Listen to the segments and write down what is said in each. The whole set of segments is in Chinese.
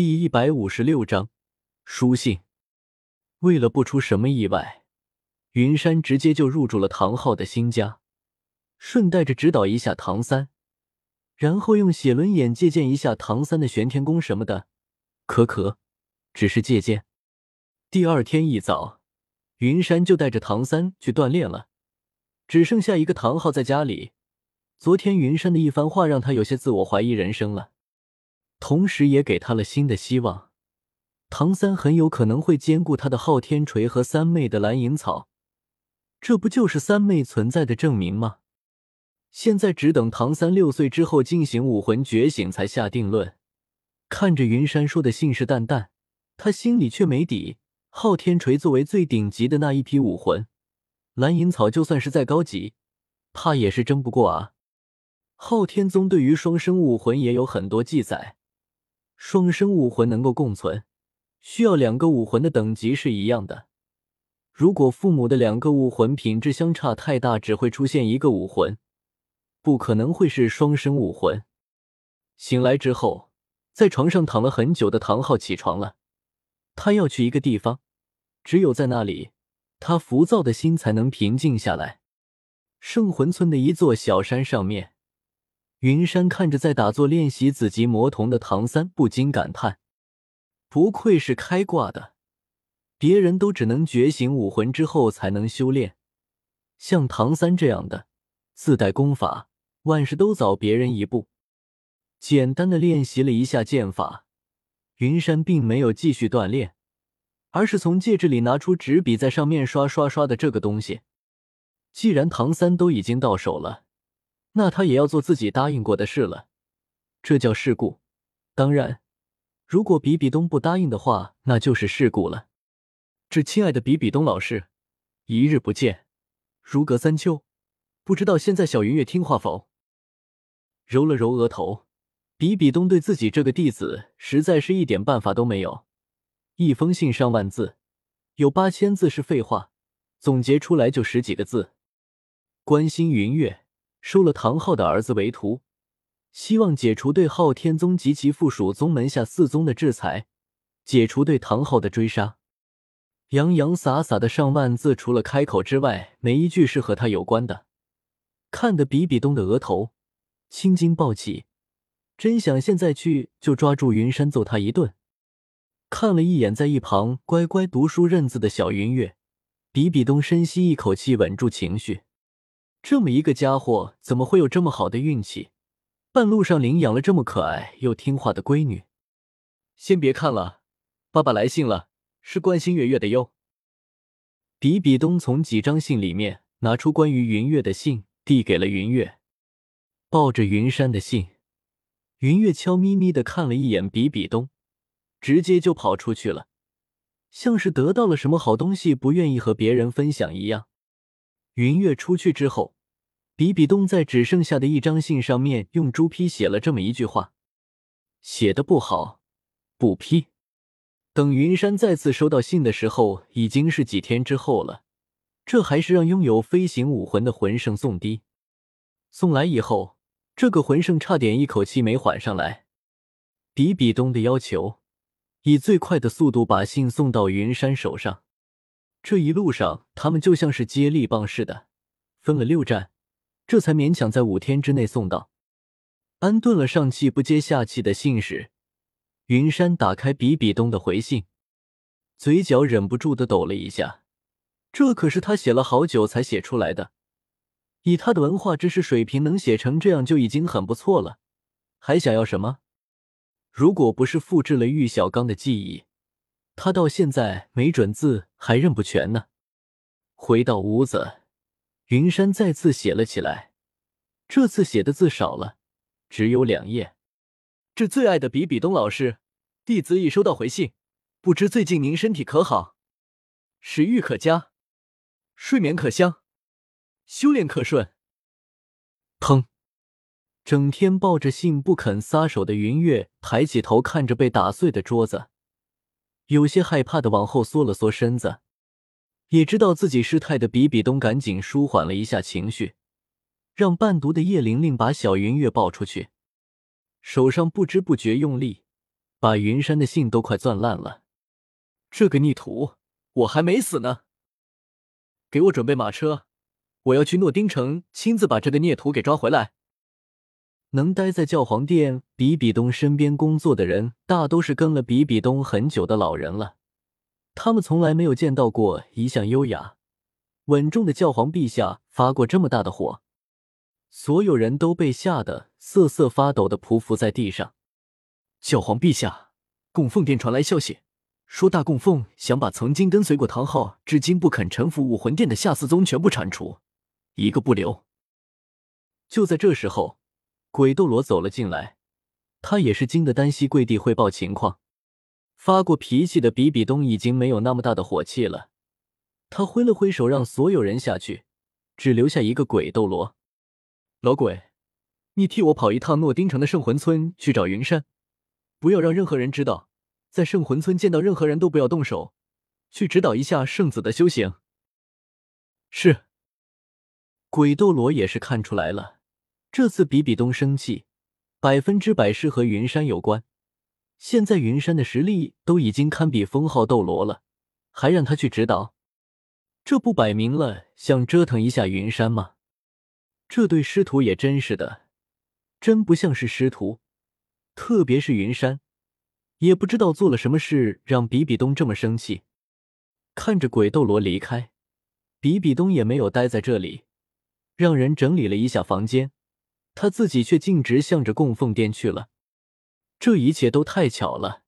第一百五十六章书信。为了不出什么意外，云山直接就入住了唐昊的新家，顺带着指导一下唐三，然后用写轮眼借鉴一下唐三的玄天功什么的。可可，只是借鉴。第二天一早，云山就带着唐三去锻炼了，只剩下一个唐昊在家里。昨天云山的一番话让他有些自我怀疑人生了。同时也给他了新的希望，唐三很有可能会兼顾他的昊天锤和三妹的蓝银草，这不就是三妹存在的证明吗？现在只等唐三六岁之后进行武魂觉醒才下定论。看着云山说的信誓旦旦，他心里却没底。昊天锤作为最顶级的那一批武魂，蓝银草就算是再高级，怕也是争不过啊。昊天宗对于双生武魂也有很多记载。双生武魂能够共存，需要两个武魂的等级是一样的。如果父母的两个武魂品质相差太大，只会出现一个武魂，不可能会是双生武魂。醒来之后，在床上躺了很久的唐昊起床了，他要去一个地方，只有在那里，他浮躁的心才能平静下来。圣魂村的一座小山上面。云山看着在打坐练习紫极魔瞳的唐三，不禁感叹：不愧是开挂的，别人都只能觉醒武魂之后才能修炼，像唐三这样的自带功法，万事都早别人一步。简单的练习了一下剑法，云山并没有继续锻炼，而是从戒指里拿出纸笔，在上面刷刷刷的这个东西。既然唐三都已经到手了。那他也要做自己答应过的事了，这叫事故。当然，如果比比东不答应的话，那就是事故了。这亲爱的比比东老师，一日不见，如隔三秋，不知道现在小云月听话否？揉了揉额头，比比东对自己这个弟子实在是一点办法都没有。一封信上万字，有八千字是废话，总结出来就十几个字，关心云月。收了唐昊的儿子为徒，希望解除对昊天宗及其附属宗门下四宗的制裁，解除对唐昊的追杀。洋洋洒洒的上万字，除了开口之外，没一句是和他有关的。看得比比东的额头青筋暴起，真想现在去就抓住云山揍他一顿。看了一眼在一旁乖乖读书认字的小云月，比比东深吸一口气，稳住情绪。这么一个家伙，怎么会有这么好的运气？半路上领养了这么可爱又听话的闺女。先别看了，爸爸来信了，是关心月月的哟。比比东从几张信里面拿出关于云月的信，递给了云月。抱着云山的信，云月悄咪咪的看了一眼比比东，直接就跑出去了，像是得到了什么好东西，不愿意和别人分享一样。云月出去之后，比比东在只剩下的一张信上面用朱批写了这么一句话：“写的不好，不批。”等云山再次收到信的时候，已经是几天之后了。这还是让拥有飞行武魂的魂圣送的。送来以后，这个魂圣差点一口气没缓上来。比比东的要求，以最快的速度把信送到云山手上。这一路上，他们就像是接力棒似的，分了六站，这才勉强在五天之内送到。安顿了上气不接下气的信使，云山打开比比东的回信，嘴角忍不住的抖了一下。这可是他写了好久才写出来的，以他的文化知识水平，能写成这样就已经很不错了，还想要什么？如果不是复制了玉小刚的记忆。他到现在没准字还认不全呢。回到屋子，云山再次写了起来。这次写的字少了，只有两页。致最爱的比比东老师，弟子已收到回信，不知最近您身体可好？食欲可佳，睡眠可香，修炼可顺。砰！整天抱着信不肯撒手的云月抬起头看着被打碎的桌子。有些害怕的往后缩了缩身子，也知道自己失态的比比东赶紧舒缓了一下情绪，让伴读的叶玲玲把小云月抱出去，手上不知不觉用力，把云山的信都快攥烂了。这个逆徒，我还没死呢！给我准备马车，我要去诺丁城亲自把这个孽徒给抓回来。能待在教皇殿比比东身边工作的人，大都是跟了比比东很久的老人了。他们从来没有见到过一向优雅、稳重的教皇陛下发过这么大的火。所有人都被吓得瑟瑟发抖的匍匐在地上。教皇陛下，供奉殿传来消息，说大供奉想把曾经跟随过唐昊、至今不肯臣服武魂殿的夏四宗全部铲除，一个不留。就在这时候。鬼斗罗走了进来，他也是惊得单膝跪地汇报情况。发过脾气的比比东已经没有那么大的火气了，他挥了挥手让所有人下去，只留下一个鬼斗罗。老鬼，你替我跑一趟诺丁城的圣魂村去找云山，不要让任何人知道，在圣魂村见到任何人都不要动手，去指导一下圣子的修行。是。鬼斗罗也是看出来了。这次比比东生气，百分之百是和云山有关。现在云山的实力都已经堪比封号斗罗了，还让他去指导，这不摆明了想折腾一下云山吗？这对师徒也真是的，真不像是师徒。特别是云山，也不知道做了什么事让比比东这么生气。看着鬼斗罗离开，比比东也没有待在这里，让人整理了一下房间。他自己却径直向着供奉殿去了，这一切都太巧了。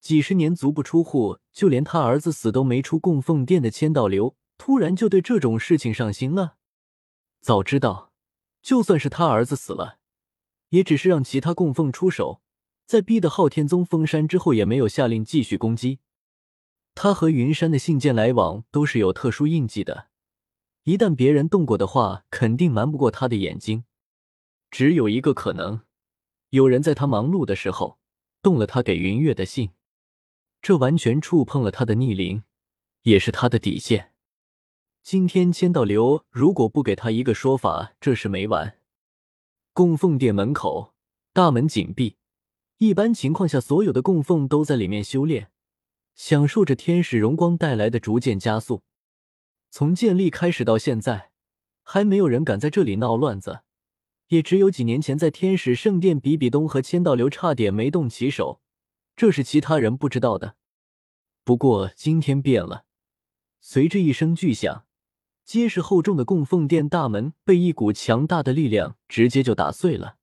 几十年足不出户，就连他儿子死都没出供奉殿的千道流，突然就对这种事情上心了。早知道，就算是他儿子死了，也只是让其他供奉出手，在逼得昊天宗封山之后，也没有下令继续攻击。他和云山的信件来往都是有特殊印记的，一旦别人动过的话，肯定瞒不过他的眼睛。只有一个可能，有人在他忙碌的时候动了他给云月的信，这完全触碰了他的逆鳞，也是他的底线。今天千道流如果不给他一个说法，这事没完。供奉殿门口大门紧闭，一般情况下，所有的供奉都在里面修炼，享受着天使荣光带来的逐渐加速。从建立开始到现在，还没有人敢在这里闹乱子。也只有几年前，在天使圣殿，比比东和千道流差点没动起手，这是其他人不知道的。不过今天变了，随着一声巨响，结实厚重的供奉殿大门被一股强大的力量直接就打碎了。